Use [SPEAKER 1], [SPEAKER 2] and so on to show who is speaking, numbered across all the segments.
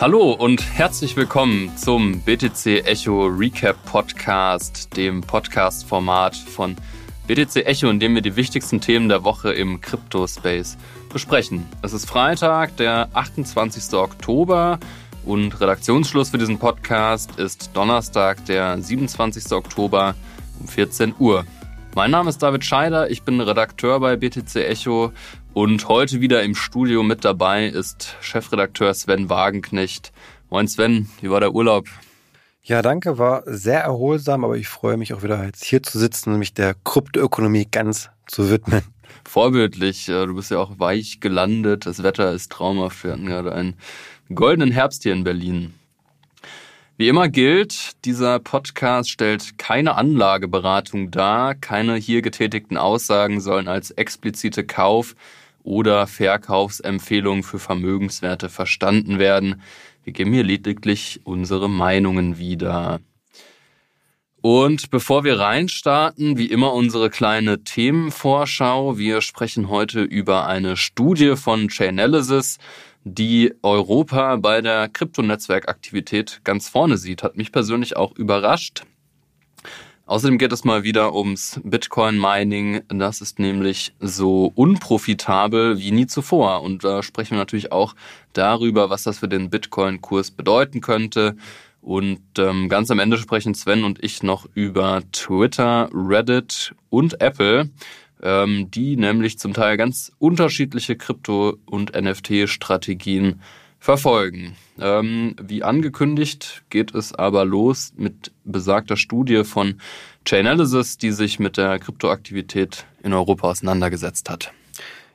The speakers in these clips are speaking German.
[SPEAKER 1] Hallo und herzlich willkommen zum BTC Echo Recap Podcast, dem Podcast-Format von BTC Echo, in dem wir die wichtigsten Themen der Woche im Crypto-Space besprechen. Es ist Freitag, der 28. Oktober und Redaktionsschluss für diesen Podcast ist Donnerstag, der 27. Oktober um 14 Uhr. Mein Name ist David Scheider, ich bin Redakteur bei BTC Echo und heute wieder im Studio mit dabei ist Chefredakteur Sven Wagenknecht. Moin Sven, wie war der Urlaub?
[SPEAKER 2] Ja, danke, war sehr erholsam, aber ich freue mich auch wieder jetzt hier zu sitzen und mich der Kryptoökonomie ganz zu widmen.
[SPEAKER 1] Vorbildlich, äh, du bist ja auch weich gelandet, das Wetter ist traumhaft, wir hatten gerade einen goldenen Herbst hier in Berlin. Wie immer gilt, dieser Podcast stellt keine Anlageberatung dar. Keine hier getätigten Aussagen sollen als explizite Kauf- oder Verkaufsempfehlungen für Vermögenswerte verstanden werden. Wir geben hier lediglich unsere Meinungen wieder. Und bevor wir reinstarten, wie immer unsere kleine Themenvorschau. Wir sprechen heute über eine Studie von Chainalysis, die Europa bei der Kryptonetzwerkaktivität ganz vorne sieht. Hat mich persönlich auch überrascht. Außerdem geht es mal wieder ums Bitcoin-Mining. Das ist nämlich so unprofitabel wie nie zuvor. Und da sprechen wir natürlich auch darüber, was das für den Bitcoin-Kurs bedeuten könnte. Und ähm, ganz am Ende sprechen Sven und ich noch über Twitter, Reddit und Apple ähm, die nämlich zum Teil ganz unterschiedliche Krypto- und NFT-Strategien verfolgen. Ähm, wie angekündigt geht es aber los mit besagter Studie von Chainalysis, die sich mit der Kryptoaktivität in Europa auseinandergesetzt hat.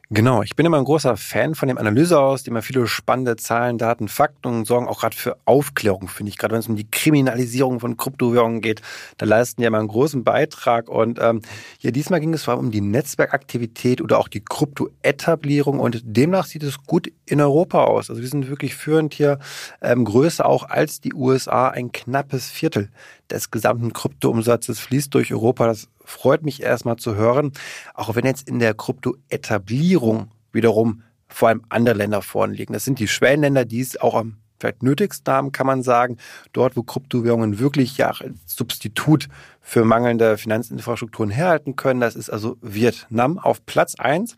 [SPEAKER 2] Genau, ich bin immer ein großer Fan von dem Analysehaus, die immer viele spannende Zahlen, Daten, Fakten und sorgen auch gerade für Aufklärung, finde ich. Gerade wenn es um die Kriminalisierung von Kryptowährungen geht, da leisten die immer einen großen Beitrag. Und ähm, hier diesmal ging es vor allem um die Netzwerkaktivität oder auch die Kryptoetablierung und demnach sieht es gut in Europa aus. Also wir sind wirklich führend hier, ähm, größer auch als die USA, ein knappes Viertel des gesamten Kryptoumsatzes fließt durch Europa. Das freut mich erstmal zu hören. Auch wenn jetzt in der Kryptoetablierung wiederum vor allem andere Länder vorne liegen. Das sind die Schwellenländer, die es auch am vielleicht nötigsten haben, kann man sagen. Dort, wo Kryptowährungen wirklich ja Substitut für mangelnde Finanzinfrastrukturen herhalten können. Das ist also Vietnam auf Platz eins.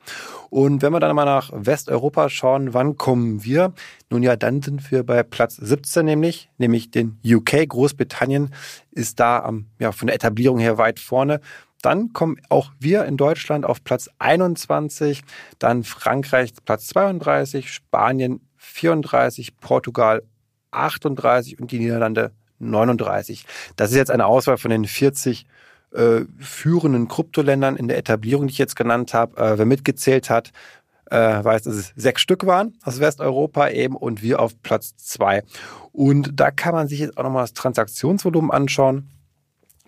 [SPEAKER 2] Und wenn wir dann mal nach Westeuropa schauen, wann kommen wir? Nun ja, dann sind wir bei Platz 17 nämlich, nämlich den UK. Großbritannien ist da am, ja, von der Etablierung her weit vorne. Dann kommen auch wir in Deutschland auf Platz 21, dann Frankreich Platz 32, Spanien 34, Portugal 38 und die Niederlande 39. Das ist jetzt eine Auswahl von den 40 äh, führenden Kryptoländern in der Etablierung, die ich jetzt genannt habe. Äh, wer mitgezählt hat, äh, weiß, dass es sechs Stück waren aus Westeuropa eben und wir auf Platz zwei. Und da kann man sich jetzt auch nochmal das Transaktionsvolumen anschauen.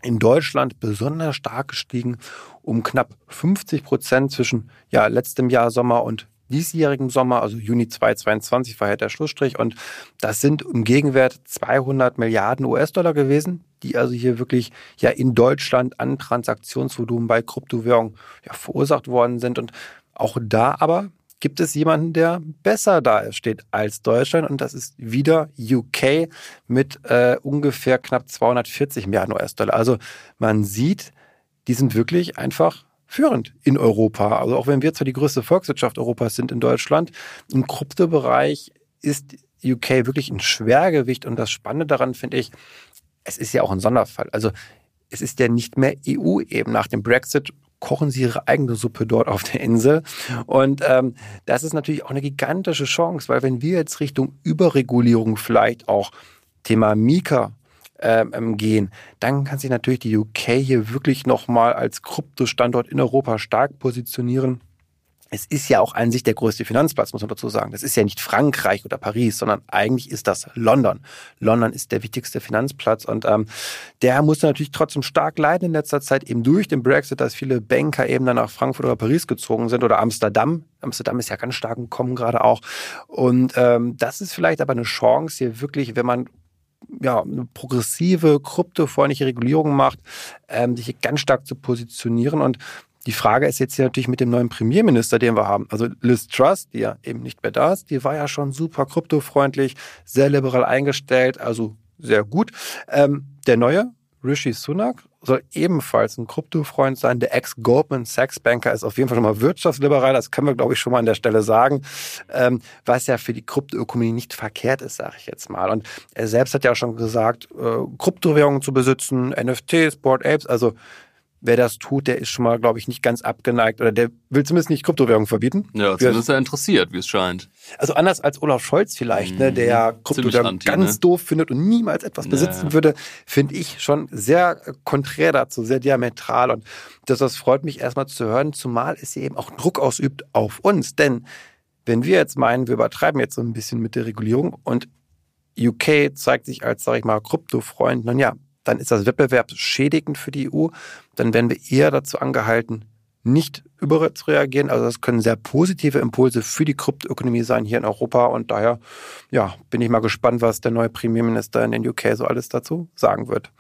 [SPEAKER 2] In Deutschland besonders stark gestiegen, um knapp 50 Prozent zwischen ja, letztem Jahr Sommer und diesjährigen Sommer, also Juni 2022 war ja der Schlussstrich. Und das sind im Gegenwert 200 Milliarden US-Dollar gewesen, die also hier wirklich ja in Deutschland an Transaktionsvolumen bei Kryptowährungen ja, verursacht worden sind. Und auch da aber gibt es jemanden, der besser da steht als Deutschland. Und das ist wieder UK mit äh, ungefähr knapp 240 Milliarden US-Dollar. Also man sieht, die sind wirklich einfach führend in Europa. Also auch wenn wir zwar die größte Volkswirtschaft Europas sind in Deutschland, im Kryptobereich ist UK wirklich ein Schwergewicht. Und das Spannende daran finde ich, es ist ja auch ein Sonderfall. Also es ist ja nicht mehr EU eben. Nach dem Brexit kochen sie ihre eigene Suppe dort auf der Insel. Und ähm, das ist natürlich auch eine gigantische Chance, weil wenn wir jetzt Richtung Überregulierung vielleicht auch Thema Mika ähm, ähm, gehen, dann kann sich natürlich die UK hier wirklich nochmal als Kryptostandort in Europa stark positionieren. Es ist ja auch an sich der größte Finanzplatz, muss man dazu sagen. Das ist ja nicht Frankreich oder Paris, sondern eigentlich ist das London. London ist der wichtigste Finanzplatz und ähm, der musste natürlich trotzdem stark leiden in letzter Zeit, eben durch den Brexit, dass viele Banker eben dann nach Frankfurt oder Paris gezogen sind oder Amsterdam. Amsterdam ist ja ganz stark gekommen gerade auch. Und ähm, das ist vielleicht aber eine Chance hier wirklich, wenn man ja, eine progressive, kryptofreundliche Regulierung macht, ähm, sich ganz stark zu positionieren. Und Die Frage ist jetzt hier natürlich mit dem neuen Premierminister, den wir haben. Also Liz Truss, die ja eben nicht mehr da ist, die war ja schon super kryptofreundlich, sehr liberal eingestellt, also sehr gut. Ähm, der neue Rishi Sunak soll ebenfalls ein Kryptofreund sein. Der Ex-Goldman Sachs Banker ist auf jeden Fall schon mal wirtschaftsliberal. Das können wir, glaube ich, schon mal an der Stelle sagen. Ähm, was ja für die Kryptoökonomie nicht verkehrt ist, sage ich jetzt mal. Und er selbst hat ja auch schon gesagt, äh, Kryptowährungen zu besitzen, NFTs, Board Apes, also wer das tut, der ist schon mal, glaube ich, nicht ganz abgeneigt oder der will zumindest nicht Kryptowährungen verbieten.
[SPEAKER 1] Ja, zumindest ist er interessiert, wie es scheint.
[SPEAKER 2] Also anders als Olaf Scholz vielleicht, mhm. ne, der ja mhm. Kryptowährungen ganz ne? doof findet und niemals etwas besitzen naja. würde, finde ich schon sehr konträr dazu, sehr diametral. Und das, das freut mich erstmal zu hören, zumal es eben auch Druck ausübt auf uns. Denn wenn wir jetzt meinen, wir übertreiben jetzt so ein bisschen mit der Regulierung und UK zeigt sich als, sag ich mal, Kryptofreund, nun ja, dann ist das wettbewerbsschädigend für die EU. Dann werden wir eher dazu angehalten, nicht überreagieren. Also das können sehr positive Impulse für die Kryptoökonomie sein hier in Europa. Und daher ja, bin ich mal gespannt, was der neue Premierminister in den UK so alles dazu sagen wird.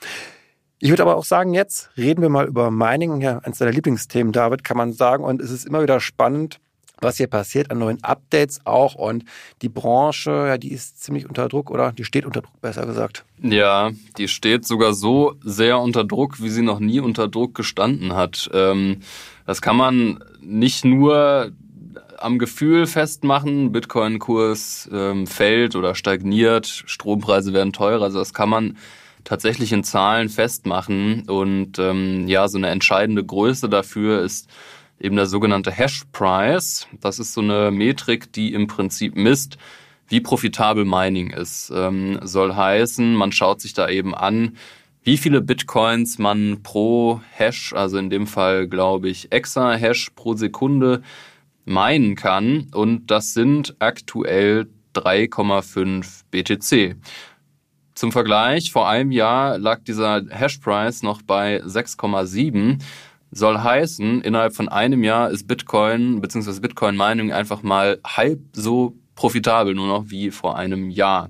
[SPEAKER 2] Ich würde aber auch sagen, jetzt reden wir mal über Mining, ja, eines deiner Lieblingsthemen, David, kann man sagen. Und es ist immer wieder spannend, was hier passiert an neuen Updates auch. Und die Branche, ja, die ist ziemlich unter Druck oder die steht unter Druck, besser gesagt.
[SPEAKER 1] Ja, die steht sogar so sehr unter Druck, wie sie noch nie unter Druck gestanden hat. Ähm, das kann man nicht nur am Gefühl festmachen, Bitcoin-Kurs ähm, fällt oder stagniert, Strompreise werden teurer. Also das kann man tatsächlich in Zahlen festmachen. Und ähm, ja, so eine entscheidende Größe dafür ist eben der sogenannte Hash Price. Das ist so eine Metrik, die im Prinzip misst, wie profitabel Mining ist. Ähm, soll heißen, man schaut sich da eben an, wie viele Bitcoins man pro Hash, also in dem Fall glaube ich Exa-Hash pro Sekunde meinen kann. Und das sind aktuell 3,5 BTC. Zum Vergleich, vor einem Jahr lag dieser Hashprice noch bei 6,7 soll heißen, innerhalb von einem Jahr ist Bitcoin bzw. Bitcoin-Mining einfach mal halb so profitabel nur noch wie vor einem Jahr.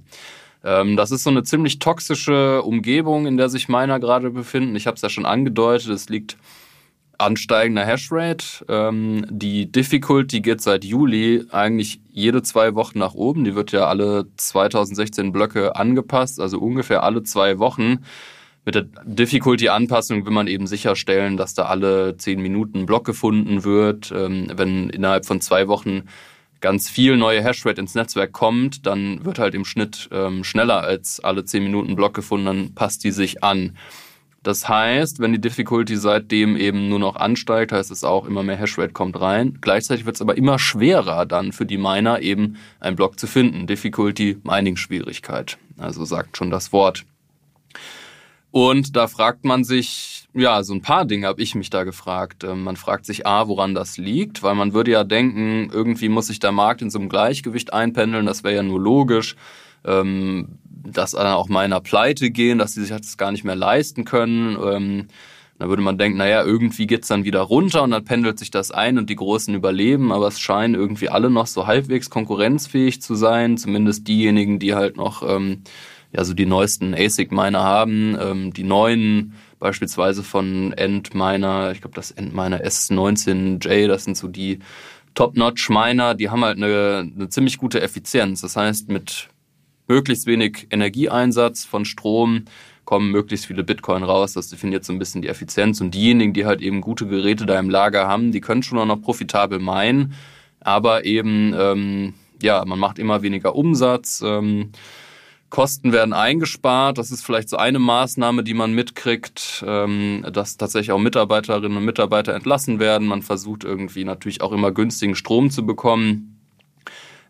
[SPEAKER 1] Ähm, das ist so eine ziemlich toxische Umgebung, in der sich Miner gerade befinden. Ich habe es ja schon angedeutet, es liegt ansteigender Hashrate. Ähm, die Difficulty geht seit Juli eigentlich jede zwei Wochen nach oben. Die wird ja alle 2016 Blöcke angepasst, also ungefähr alle zwei Wochen mit der Difficulty-Anpassung will man eben sicherstellen, dass da alle zehn Minuten Block gefunden wird. Ähm, wenn innerhalb von zwei Wochen ganz viel neue Hashrate ins Netzwerk kommt, dann wird halt im Schnitt ähm, schneller als alle zehn Minuten Block gefunden, dann passt die sich an. Das heißt, wenn die Difficulty seitdem eben nur noch ansteigt, heißt es auch, immer mehr Hashrate kommt rein. Gleichzeitig wird es aber immer schwerer dann für die Miner eben einen Block zu finden. Difficulty, Mining-Schwierigkeit. Also sagt schon das Wort. Und da fragt man sich, ja, so ein paar Dinge habe ich mich da gefragt. Ähm, man fragt sich A, woran das liegt, weil man würde ja denken, irgendwie muss sich der Markt in so einem Gleichgewicht einpendeln, das wäre ja nur logisch, ähm, dass auch meiner pleite gehen, dass sie sich das gar nicht mehr leisten können. Ähm, da würde man denken, naja, irgendwie geht's dann wieder runter und dann pendelt sich das ein und die Großen überleben, aber es scheinen irgendwie alle noch so halbwegs konkurrenzfähig zu sein, zumindest diejenigen, die halt noch ja so die neuesten ASIC-Miner haben, ähm, die neuen beispielsweise von Endminer, ich glaube das Endminer S19J, das sind so die Top-Notch-Miner, die haben halt eine, eine ziemlich gute Effizienz. Das heißt, mit möglichst wenig Energieeinsatz von Strom kommen möglichst viele Bitcoin raus. Das definiert so ein bisschen die Effizienz. Und diejenigen, die halt eben gute Geräte da im Lager haben, die können schon auch noch profitabel meinen. Aber eben, ähm, ja, man macht immer weniger Umsatz. Ähm, Kosten werden eingespart. Das ist vielleicht so eine Maßnahme, die man mitkriegt, ähm, dass tatsächlich auch Mitarbeiterinnen und Mitarbeiter entlassen werden. Man versucht irgendwie natürlich auch immer günstigen Strom zu bekommen.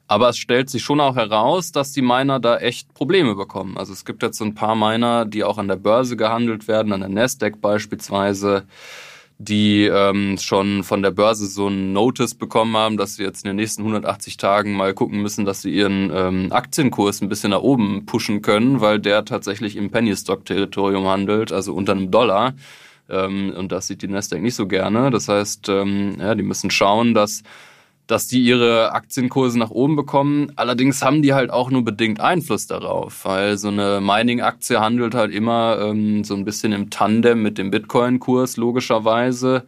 [SPEAKER 1] Aber es stellt sich schon auch heraus, dass die Miner da echt Probleme bekommen. Also es gibt jetzt so ein paar Miner, die auch an der Börse gehandelt werden, an der Nasdaq beispielsweise die ähm, schon von der Börse so ein Notice bekommen haben, dass sie jetzt in den nächsten 180 Tagen mal gucken müssen, dass sie ihren ähm, Aktienkurs ein bisschen nach oben pushen können, weil der tatsächlich im Penny-Stock-Territorium handelt, also unter einem Dollar. Ähm, und das sieht die Nasdaq nicht so gerne. Das heißt, ähm, ja, die müssen schauen, dass dass die ihre Aktienkurse nach oben bekommen. Allerdings haben die halt auch nur bedingt Einfluss darauf, weil so eine Mining-Aktie handelt halt immer ähm, so ein bisschen im Tandem mit dem Bitcoin-Kurs logischerweise.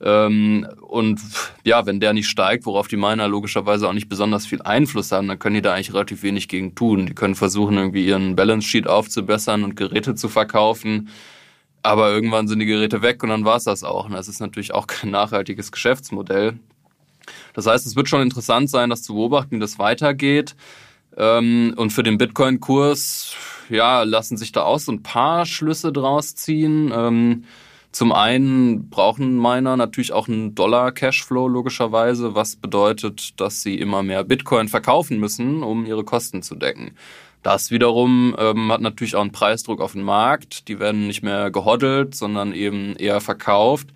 [SPEAKER 1] Ähm, und ja, wenn der nicht steigt, worauf die Miner logischerweise auch nicht besonders viel Einfluss haben, dann können die da eigentlich relativ wenig gegen tun. Die können versuchen, irgendwie ihren Balance Sheet aufzubessern und Geräte zu verkaufen. Aber irgendwann sind die Geräte weg und dann war es das auch. Und das ist natürlich auch kein nachhaltiges Geschäftsmodell. Das heißt, es wird schon interessant sein, das zu beobachten, wie das weitergeht. Ähm, und für den Bitcoin-Kurs, ja, lassen sich da auch so ein paar Schlüsse draus ziehen. Ähm, zum einen brauchen Miner natürlich auch einen Dollar-Cashflow logischerweise, was bedeutet, dass sie immer mehr Bitcoin verkaufen müssen, um ihre Kosten zu decken. Das wiederum ähm, hat natürlich auch einen Preisdruck auf den Markt. Die werden nicht mehr gehoddelt, sondern eben eher verkauft.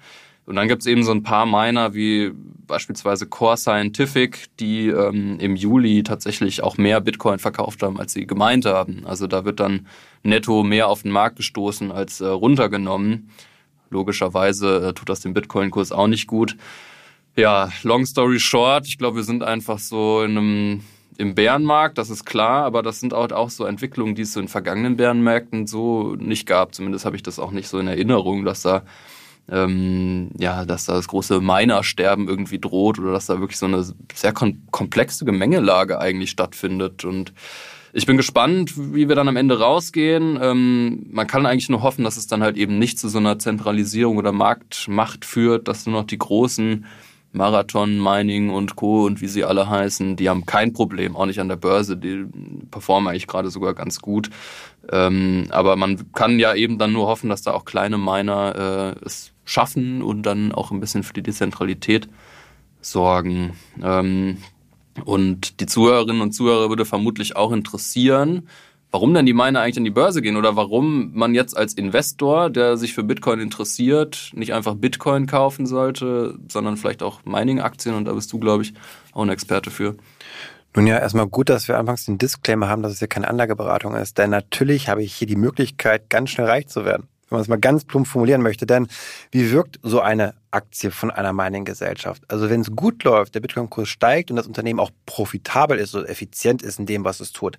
[SPEAKER 1] Und dann gibt es eben so ein paar Miner wie beispielsweise Core Scientific, die ähm, im Juli tatsächlich auch mehr Bitcoin verkauft haben, als sie gemeint haben. Also da wird dann netto mehr auf den Markt gestoßen als äh, runtergenommen. Logischerweise äh, tut das dem Bitcoin-Kurs auch nicht gut. Ja, long story short, ich glaube, wir sind einfach so in einem im Bärenmarkt, das ist klar, aber das sind auch, auch so Entwicklungen, die es so in vergangenen Bärenmärkten so nicht gab. Zumindest habe ich das auch nicht so in Erinnerung, dass da ähm, ja, dass da das große Minersterben irgendwie droht oder dass da wirklich so eine sehr komplexe Gemengelage eigentlich stattfindet und ich bin gespannt, wie wir dann am Ende rausgehen. Ähm, man kann eigentlich nur hoffen, dass es dann halt eben nicht zu so einer Zentralisierung oder Marktmacht führt, dass nur noch die großen Marathon, Mining und Co. und wie sie alle heißen, die haben kein Problem, auch nicht an der Börse, die performen eigentlich gerade sogar ganz gut. Ähm, aber man kann ja eben dann nur hoffen, dass da auch kleine Miner äh, es schaffen und dann auch ein bisschen für die Dezentralität sorgen. Ähm, und die Zuhörerinnen und Zuhörer würde vermutlich auch interessieren, warum denn die Miner eigentlich an die Börse gehen oder warum man jetzt als Investor, der sich für Bitcoin interessiert, nicht einfach Bitcoin kaufen sollte, sondern vielleicht auch Mining-Aktien. Und da bist du, glaube ich, auch ein Experte für.
[SPEAKER 2] Nun ja, erstmal gut, dass wir anfangs den Disclaimer haben, dass es hier keine Anlageberatung ist. Denn natürlich habe ich hier die Möglichkeit, ganz schnell reich zu werden wenn man es mal ganz plump formulieren möchte. Denn wie wirkt so eine Aktie von einer Mining-Gesellschaft? Also wenn es gut läuft, der Bitcoin-Kurs steigt und das Unternehmen auch profitabel ist, so effizient ist in dem, was es tut,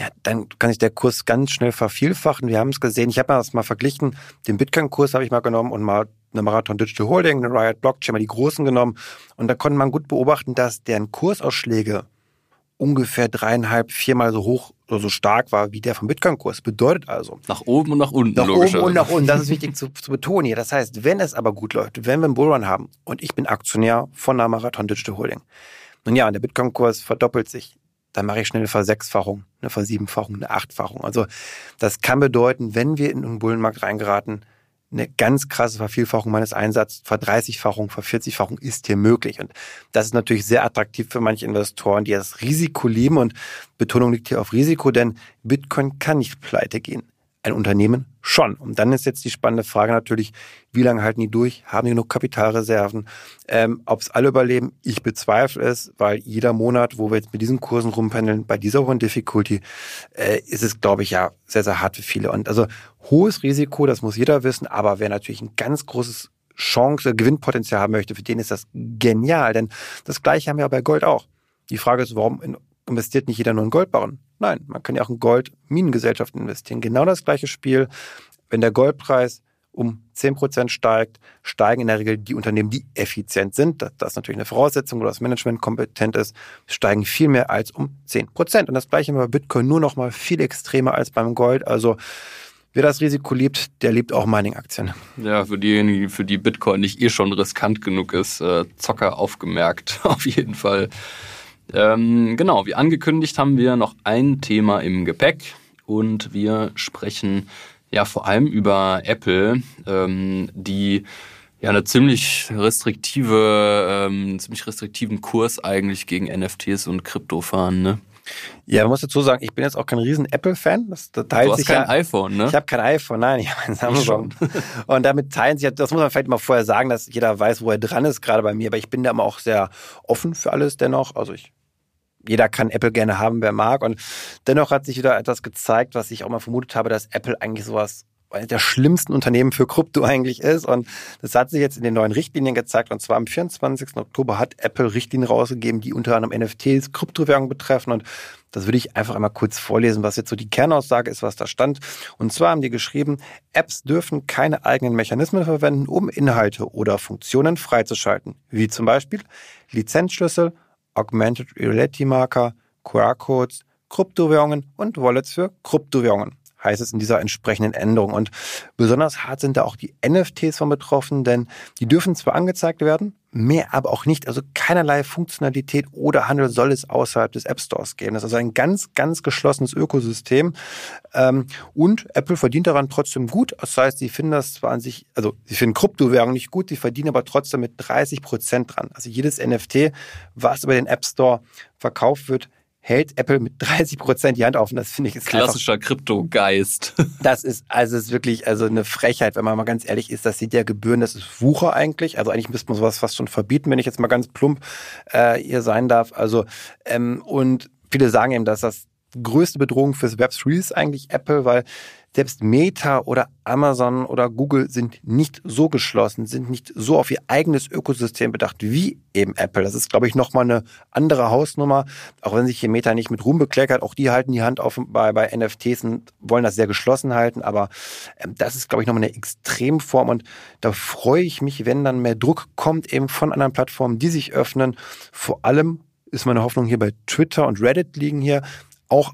[SPEAKER 2] ja, dann kann sich der Kurs ganz schnell vervielfachen. Wir haben es gesehen. Ich habe das mal verglichen. Den Bitcoin-Kurs habe ich mal genommen und mal eine Marathon Digital Holding, eine Riot Blockchain, mal die großen genommen. Und da konnte man gut beobachten, dass deren Kursausschläge ungefähr dreieinhalb, viermal so hoch oder so stark war wie der vom Bitcoin-Kurs. Bedeutet also.
[SPEAKER 1] Nach oben und nach unten.
[SPEAKER 2] Nach oben und nach unten. Das ist wichtig zu, zu betonen hier. Das heißt, wenn es aber gut läuft, wenn wir einen Bullrun haben und ich bin Aktionär von der Marathon Digital Holding. Nun ja, und der Bitcoin-Kurs verdoppelt sich. Dann mache ich schnell eine Versechsfachung, eine Versiebenfachung, eine Achtfachung. Also das kann bedeuten, wenn wir in einen Bullenmarkt reingeraten, eine ganz krasse Vervielfachung meines Einsatzes, Verdreißigfachung, Vervierzigfachung ist hier möglich. Und das ist natürlich sehr attraktiv für manche Investoren, die das Risiko lieben. Und Betonung liegt hier auf Risiko, denn Bitcoin kann nicht pleite gehen ein Unternehmen schon. Und dann ist jetzt die spannende Frage natürlich, wie lange halten die durch? Haben die genug Kapitalreserven? Ähm, Ob es alle überleben? Ich bezweifle es, weil jeder Monat, wo wir jetzt mit diesen Kursen rumpendeln, bei dieser hohen Difficulty, äh, ist es, glaube ich, ja sehr, sehr hart für viele. Und also hohes Risiko, das muss jeder wissen, aber wer natürlich ein ganz großes Chance, Gewinnpotenzial haben möchte, für den ist das genial. Denn das Gleiche haben wir bei Gold auch. Die Frage ist, warum investiert nicht jeder nur in Goldbarren? Nein, man kann ja auch in Gold-Minengesellschaften investieren. Genau das gleiche Spiel. Wenn der Goldpreis um 10% steigt, steigen in der Regel die Unternehmen, die effizient sind. Das ist natürlich eine Voraussetzung, wo das Management kompetent ist, steigen viel mehr als um 10%. Und das gleiche bei Bitcoin nur noch mal viel extremer als beim Gold. Also wer das Risiko liebt, der liebt auch Mining-Aktien.
[SPEAKER 1] Ja, für diejenigen, für die Bitcoin nicht eh schon riskant genug ist, äh, Zocker aufgemerkt, auf jeden Fall. Ähm, genau, wie angekündigt haben wir noch ein Thema im Gepäck und wir sprechen ja vor allem über Apple, ähm, die ja eine ziemlich restriktive, ähm, ziemlich restriktiven Kurs eigentlich gegen NFTs und Krypto fahren, ne?
[SPEAKER 2] Ja, man muss dazu sagen, ich bin jetzt auch kein riesen Apple-Fan. Das teilt
[SPEAKER 1] du hast
[SPEAKER 2] sich
[SPEAKER 1] kein
[SPEAKER 2] ja,
[SPEAKER 1] iPhone, ne?
[SPEAKER 2] Ich habe kein iPhone, nein, ich habe ein Samsung. Und damit teilen sich, das muss man vielleicht mal vorher sagen, dass jeder weiß, wo er dran ist, gerade bei mir. Aber ich bin da immer auch sehr offen für alles dennoch. Also ich jeder kann Apple gerne haben, wer mag. Und dennoch hat sich wieder etwas gezeigt, was ich auch mal vermutet habe, dass Apple eigentlich sowas eines der schlimmsten Unternehmen für Krypto eigentlich ist. Und das hat sich jetzt in den neuen Richtlinien gezeigt. Und zwar am 24. Oktober hat Apple Richtlinien rausgegeben, die unter anderem NFTs, Kryptowährungen betreffen. Und das würde ich einfach einmal kurz vorlesen, was jetzt so die Kernaussage ist, was da stand. Und zwar haben die geschrieben, Apps dürfen keine eigenen Mechanismen verwenden, um Inhalte oder Funktionen freizuschalten, wie zum Beispiel Lizenzschlüssel, Augmented Reality Marker, QR-Codes, Kryptowährungen und Wallets für Kryptowährungen heißt es in dieser entsprechenden Änderung. Und besonders hart sind da auch die NFTs von betroffen, denn die dürfen zwar angezeigt werden, mehr aber auch nicht. Also keinerlei Funktionalität oder Handel soll es außerhalb des App Stores geben. Das ist also ein ganz, ganz geschlossenes Ökosystem. Ähm, und Apple verdient daran trotzdem gut. Das heißt, sie finden das zwar an sich, also sie finden Kryptowährungen nicht gut, sie verdienen aber trotzdem mit 30 Prozent dran. Also jedes NFT, was über den App Store verkauft wird, hält Apple mit 30 Prozent die Hand auf. Und das finde ich ist
[SPEAKER 1] klassischer Kryptogeist.
[SPEAKER 2] Das ist also ist wirklich also eine Frechheit, wenn man mal ganz ehrlich ist. Das sind ja Gebühren, das ist Wucher eigentlich. Also eigentlich müsste man sowas fast schon verbieten, wenn ich jetzt mal ganz plump äh, hier sein darf. Also ähm, und viele sagen eben, dass das größte Bedrohung fürs Web 3 ist eigentlich Apple, weil selbst Meta oder Amazon oder Google sind nicht so geschlossen, sind nicht so auf ihr eigenes Ökosystem bedacht wie eben Apple. Das ist, glaube ich, nochmal eine andere Hausnummer. Auch wenn sich hier Meta nicht mit Ruhm bekleckert, auch die halten die Hand auf bei, bei NFTs und wollen das sehr geschlossen halten. Aber ähm, das ist, glaube ich, nochmal eine Extremform. Und da freue ich mich, wenn dann mehr Druck kommt eben von anderen Plattformen, die sich öffnen. Vor allem ist meine Hoffnung hier bei Twitter und Reddit liegen hier auch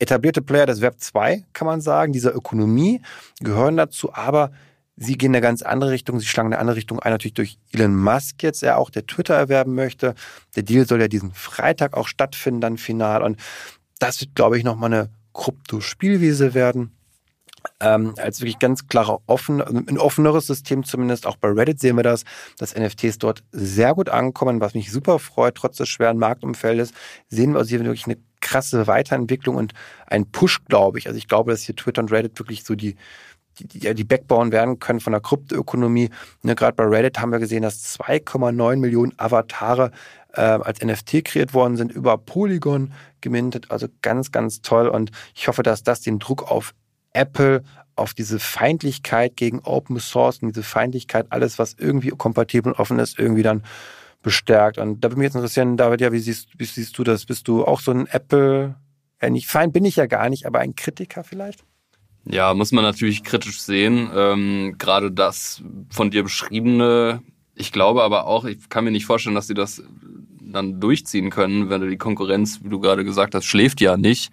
[SPEAKER 2] etablierte Player des Web 2, kann man sagen, dieser Ökonomie gehören dazu, aber sie gehen in eine ganz andere Richtung. Sie schlagen in eine andere Richtung ein, natürlich durch Elon Musk jetzt, der auch der Twitter erwerben möchte. Der Deal soll ja diesen Freitag auch stattfinden, dann final. Und das wird, glaube ich, nochmal eine Krypto-Spielwiese werden. Ähm, als wirklich ganz klarer, offen, ein offeneres System zumindest. Auch bei Reddit sehen wir das, dass NFTs dort sehr gut ankommen, was mich super freut, trotz des schweren Marktumfeldes. Sehen wir also hier wirklich eine krasse Weiterentwicklung und ein Push, glaube ich. Also ich glaube, dass hier Twitter und Reddit wirklich so die, die, die, die Backbone werden können von der Kryptoökonomie. Ne, Gerade bei Reddit haben wir gesehen, dass 2,9 Millionen Avatare äh, als NFT kreiert worden sind, über Polygon gemintet. Also ganz, ganz toll. Und ich hoffe, dass das den Druck auf Apple, auf diese Feindlichkeit gegen Open Source und diese Feindlichkeit, alles, was irgendwie kompatibel und offen ist, irgendwie dann bestärkt. Und da würde mich jetzt interessieren, David, ja, wie siehst, wie siehst du das? Bist du auch so ein Apple, ja, nicht Feind bin ich ja gar nicht, aber ein Kritiker vielleicht?
[SPEAKER 1] Ja, muss man natürlich kritisch sehen. Ähm, gerade das von dir beschriebene, ich glaube aber auch, ich kann mir nicht vorstellen, dass sie das dann durchziehen können, wenn die Konkurrenz, wie du gerade gesagt hast, schläft ja nicht.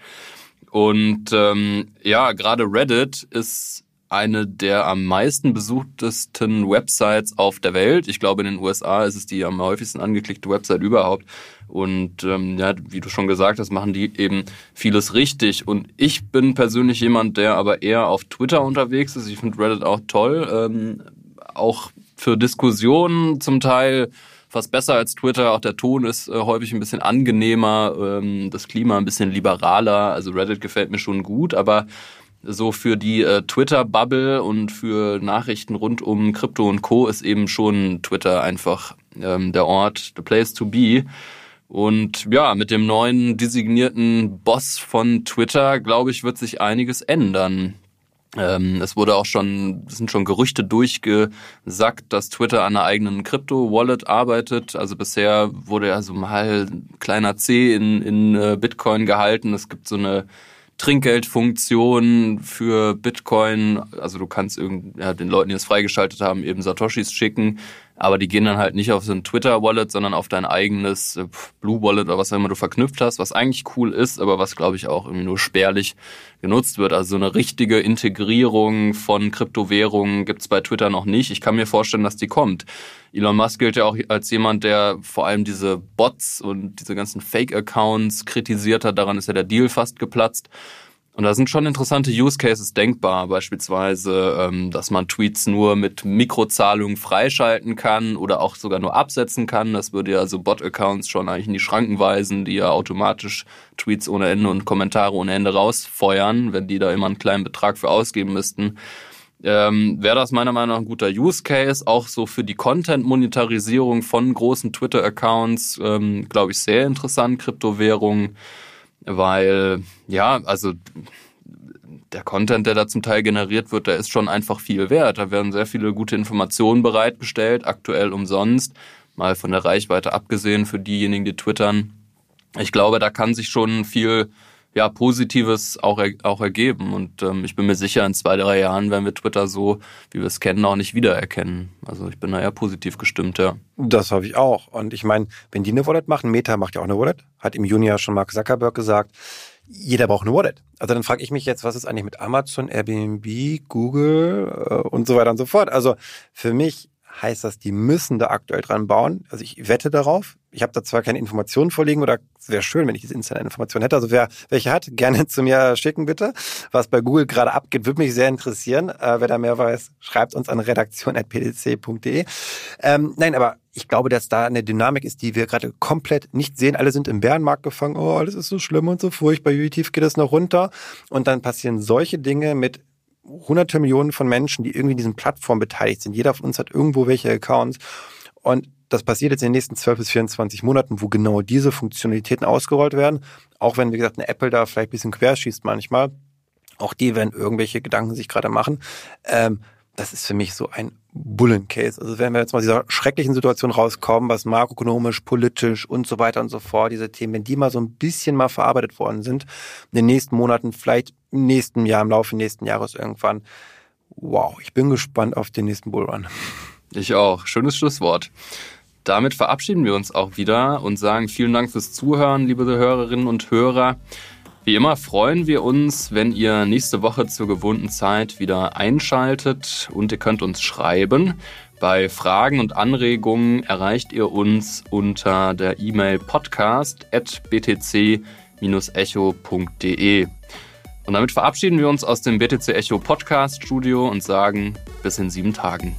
[SPEAKER 1] Und ähm, ja, gerade Reddit ist eine der am meisten besuchtesten Websites auf der Welt. Ich glaube, in den USA ist es die am häufigsten angeklickte Website überhaupt. Und ähm, ja, wie du schon gesagt hast, machen die eben vieles richtig. Und ich bin persönlich jemand, der aber eher auf Twitter unterwegs ist. Ich finde Reddit auch toll. Ähm, auch für Diskussionen zum Teil fast besser als Twitter. Auch der Ton ist äh, häufig ein bisschen angenehmer, ähm, das Klima ein bisschen liberaler. Also Reddit gefällt mir schon gut, aber so für die äh, Twitter-Bubble und für Nachrichten rund um Krypto und Co. ist eben schon Twitter einfach ähm, der Ort, the place to be. Und ja, mit dem neuen designierten Boss von Twitter, glaube ich, wird sich einiges ändern. Ähm, es wurde auch schon, es sind schon Gerüchte durchgesackt, dass Twitter an einer eigenen Krypto-Wallet arbeitet. Also bisher wurde ja so mal kleiner C in, in äh, Bitcoin gehalten. Es gibt so eine Trinkgeldfunktion für Bitcoin. Also du kannst irgend, ja, den Leuten, die es freigeschaltet haben, eben Satoshis schicken. Aber die gehen dann halt nicht auf so ein Twitter-Wallet, sondern auf dein eigenes äh, Blue-Wallet oder was auch immer du verknüpft hast, was eigentlich cool ist, aber was, glaube ich, auch irgendwie nur spärlich genutzt wird. Also so eine richtige Integrierung von Kryptowährungen gibt's bei Twitter noch nicht. Ich kann mir vorstellen, dass die kommt. Elon Musk gilt ja auch als jemand, der vor allem diese Bots und diese ganzen Fake-Accounts kritisiert hat. Daran ist ja der Deal fast geplatzt. Und da sind schon interessante Use Cases denkbar, beispielsweise, ähm, dass man Tweets nur mit Mikrozahlungen freischalten kann oder auch sogar nur absetzen kann. Das würde ja so Bot-Accounts schon eigentlich in die Schranken weisen, die ja automatisch Tweets ohne Ende und Kommentare ohne Ende rausfeuern, wenn die da immer einen kleinen Betrag für ausgeben müssten. Ähm, Wäre das meiner Meinung nach ein guter Use Case, auch so für die Content-Monetarisierung von großen Twitter-Accounts, ähm, glaube ich, sehr interessant, Kryptowährungen weil ja, also der Content, der da zum Teil generiert wird, der ist schon einfach viel wert. Da werden sehr viele gute Informationen bereitgestellt, aktuell umsonst, mal von der Reichweite abgesehen für diejenigen, die twittern. Ich glaube, da kann sich schon viel ja, Positives auch, auch ergeben. Und ähm, ich bin mir sicher, in zwei, drei Jahren werden wir Twitter so, wie wir es kennen, auch nicht wiedererkennen. Also ich bin da eher positiv gestimmt, ja.
[SPEAKER 2] Das hoffe ich auch. Und ich meine, wenn die eine Wallet machen, Meta macht ja auch eine Wallet, hat im Juni ja schon Mark Zuckerberg gesagt, jeder braucht eine Wallet. Also dann frage ich mich jetzt, was ist eigentlich mit Amazon, Airbnb, Google äh, und so weiter und so fort. Also für mich heißt das, die müssen da aktuell dran bauen. Also ich wette darauf. Ich habe da zwar keine Informationen vorliegen oder wäre schön, wenn ich diese Internet-Information hätte. Also wer welche hat, gerne zu mir schicken bitte. Was bei Google gerade abgeht, würde mich sehr interessieren. Äh, wer da mehr weiß, schreibt uns an redaktion.pdc.de. Ähm, nein, aber ich glaube, dass da eine Dynamik ist, die wir gerade komplett nicht sehen. Alle sind im Bärenmarkt gefangen. Oh, alles ist so schlimm und so furchtbar. Wie tief geht es noch runter? Und dann passieren solche Dinge mit hunderte Millionen von Menschen, die irgendwie in diesen Plattformen beteiligt sind. Jeder von uns hat irgendwo welche Accounts. Und das passiert jetzt in den nächsten 12 bis 24 Monaten, wo genau diese Funktionalitäten ausgerollt werden. Auch wenn, wie gesagt, eine Apple da vielleicht ein bisschen querschießt manchmal. Auch die werden irgendwelche Gedanken sich gerade machen. Ähm, das ist für mich so ein Bullencase. Also wenn wir jetzt mal aus dieser schrecklichen Situation rauskommen, was makroökonomisch, politisch und so weiter und so fort, diese Themen, wenn die mal so ein bisschen mal verarbeitet worden sind, in den nächsten Monaten, vielleicht im nächsten Jahr, im Laufe nächsten Jahres irgendwann, wow, ich bin gespannt auf den nächsten Bullrun.
[SPEAKER 1] Ich auch. Schönes Schlusswort. Damit verabschieden wir uns auch wieder und sagen vielen Dank fürs Zuhören, liebe Hörerinnen und Hörer. Wie immer freuen wir uns, wenn ihr nächste Woche zur gewohnten Zeit wieder einschaltet und ihr könnt uns schreiben. Bei Fragen und Anregungen erreicht ihr uns unter der E-Mail podcast.btc-echo.de. Und damit verabschieden wir uns aus dem BTC Echo Podcast Studio und sagen bis in sieben Tagen.